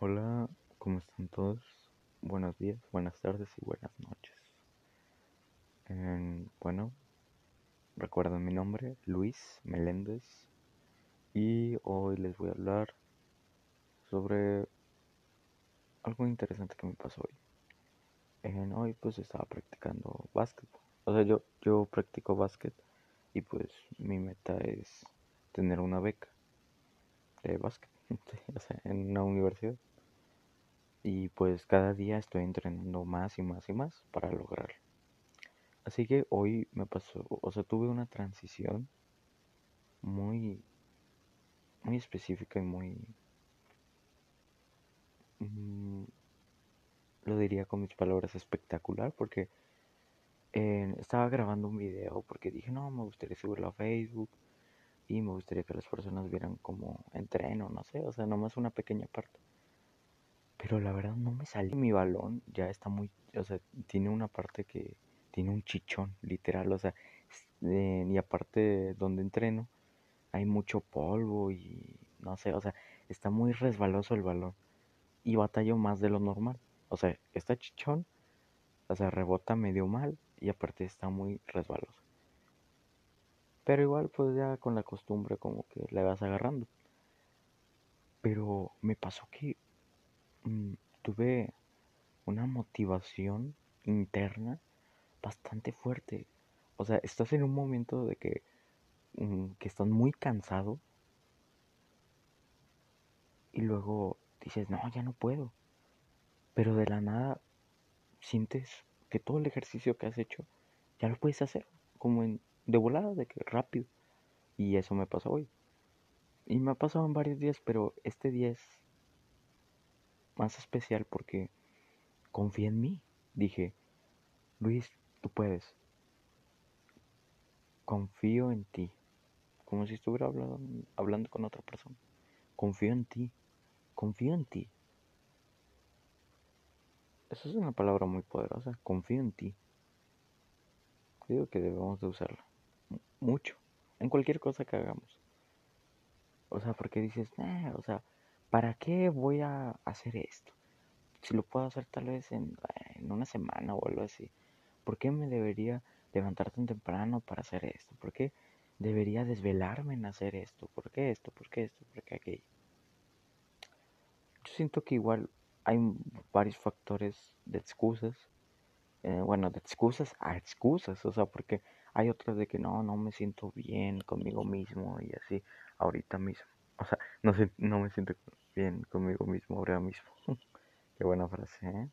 Hola, ¿cómo están todos? Buenos días, buenas tardes y buenas noches. En- bueno, recuerden mi nombre, Luis Meléndez, y hoy les voy a hablar sobre algo interesante que me pasó hoy. Hoy pues estaba practicando básquet. O sea, yo, yo practico básquet y pues mi meta es tener una beca de básquet, en una universidad. Y pues cada día estoy entrenando más y más y más para lograrlo. Así que hoy me pasó, o sea, tuve una transición muy, muy específica y muy, mm, lo diría con mis palabras, espectacular, porque eh, estaba grabando un video porque dije, no, me gustaría subirlo a Facebook y me gustaría que las personas vieran cómo entreno, no sé, o sea, nomás una pequeña parte. Pero la verdad no me salió. Mi balón ya está muy, o sea, tiene una parte que tiene un chichón, literal, o sea, eh, y aparte donde entreno hay mucho polvo y no sé, o sea, está muy resbaloso el balón y batallo más de lo normal. O sea, está chichón, o sea, rebota medio mal y aparte está muy resbaloso. Pero igual, pues ya con la costumbre como que le vas agarrando. Pero me pasó que mm, tuve una motivación interna bastante fuerte. O sea, estás en un momento de que, mm, que estás muy cansado y luego dices, no, ya no puedo. Pero de la nada sientes que todo el ejercicio que has hecho ya lo puedes hacer, como en, de volada, de que rápido. Y eso me pasó hoy. Y me ha pasado en varios días, pero este día es más especial porque confié en mí. Dije, Luis, tú puedes. Confío en ti. Como si estuviera hablando, hablando con otra persona. Confío en ti. Confío en ti. Esa es una palabra muy poderosa. Confío en ti. Digo que debemos de usarla. Mucho. En cualquier cosa que hagamos. O sea, porque dices, o sea, ¿para qué voy a hacer esto? Si lo puedo hacer tal vez en, en una semana o algo así. ¿Por qué me debería levantar tan temprano para hacer esto? ¿Por qué debería desvelarme en hacer esto? ¿Por qué esto? ¿Por qué esto? ¿Por qué aquello? Yo siento que igual hay varios factores de excusas. Eh, bueno, de excusas a excusas. O sea, porque hay otras de que no, no me siento bien conmigo mismo y así ahorita mismo. O sea, no, sé, no me siento bien conmigo mismo ahora mismo. Qué buena frase, ¿eh?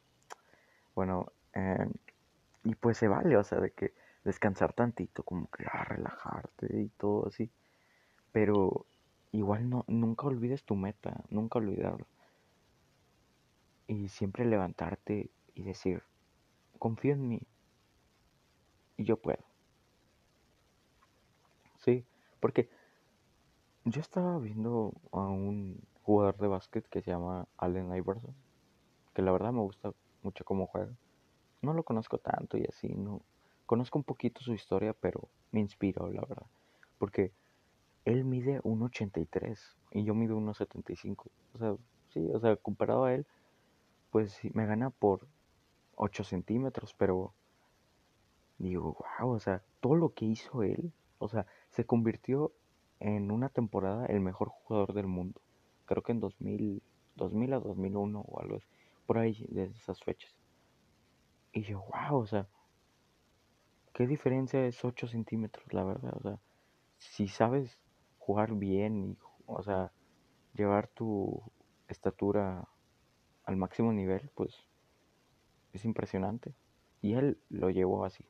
Bueno, eh, y pues se vale, o sea, de que descansar tantito, como que ah, relajarte y todo así. Pero igual no, nunca olvides tu meta, nunca olvidarlo. Y siempre levantarte y decir, confío en mí y yo puedo. Sí, porque yo estaba viendo a un jugador de básquet que se llama Allen Iverson, que la verdad me gusta mucho cómo juega. No lo conozco tanto y así, no. Conozco un poquito su historia, pero me inspiró, la verdad. Porque él mide 1,83 y yo mido 1,75. O sea, sí, o sea, comparado a él, pues me gana por 8 centímetros, pero digo, wow, o sea, todo lo que hizo él, o sea, se convirtió en una temporada el mejor jugador del mundo. Creo que en 2000, 2000 a 2001 o algo así, por ahí de esas fechas. Y yo, wow, o sea, qué diferencia es 8 centímetros, la verdad. O sea, si sabes jugar bien y, o sea, llevar tu estatura al máximo nivel, pues es impresionante. Y él lo llevó así.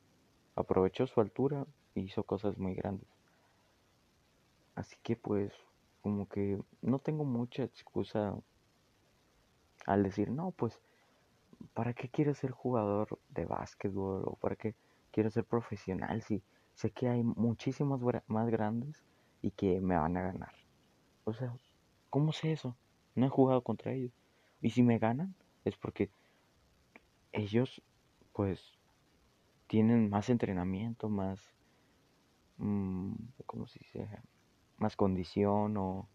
Aprovechó su altura hizo cosas muy grandes. Así que pues como que no tengo mucha excusa al decir, no, pues, ¿para qué quiero ser jugador de básquetbol o para qué quiero ser profesional si sé que hay muchísimos más grandes y que me van a ganar? O sea, ¿cómo sé eso? No he jugado contra ellos. Y si me ganan es porque ellos pues tienen más entrenamiento, más, ¿cómo se dice? Más condición o,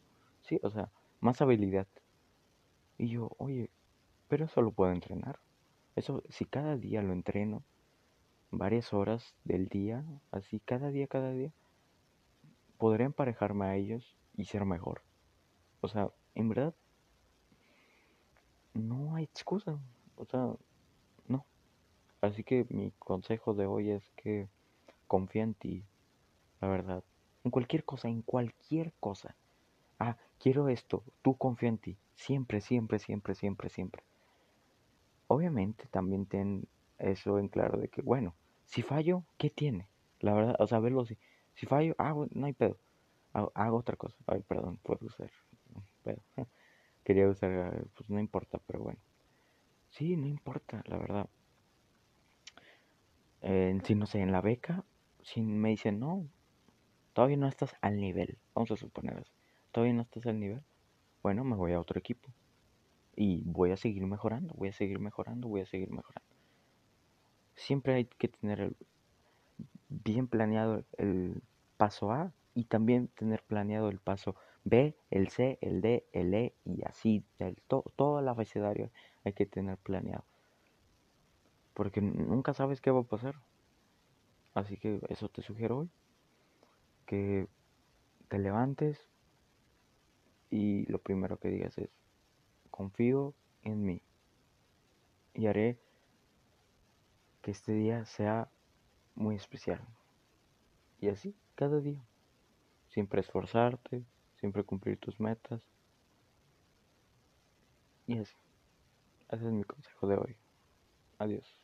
sí, o sea, más habilidad. Y yo, oye, pero eso lo puedo entrenar. Eso, si cada día lo entreno, varias horas del día, así cada día, cada día, podré emparejarme a ellos y ser mejor. O sea, en verdad, no hay excusa. O sea, no. Así que mi consejo de hoy es que confía en ti, la verdad. En cualquier cosa, en cualquier cosa. Ah, quiero esto, tú confía en ti. Siempre, siempre, siempre, siempre, siempre. Obviamente también ten eso en claro de que, bueno, si fallo, ¿qué tiene? La verdad, o sea, verlo así. Si fallo, ah, no hay pedo. Hago, otra cosa. Ay, perdón, puedo usar. Pedo. Quería usar, pues no importa, pero bueno. Sí, no importa, la verdad. si no sé, en la beca, si me dicen, no, todavía no estás al nivel, vamos a suponer eso, todavía no estás al nivel, bueno, me voy a otro equipo y voy a seguir mejorando, voy a seguir mejorando, voy a seguir mejorando. Siempre hay que tener bien planeado el paso A y también tener planeado el paso B, el C, el D, el E y así, el, todo el abecedario hay que tener planeado. Porque nunca sabes qué va a pasar. Así que eso te sugiero hoy. Que te levantes y lo primero que digas es, confío en mí. Y haré que este día sea muy especial. Y así, cada día. Siempre esforzarte, siempre cumplir tus metas. Y así. Ese es mi consejo de hoy. Adiós.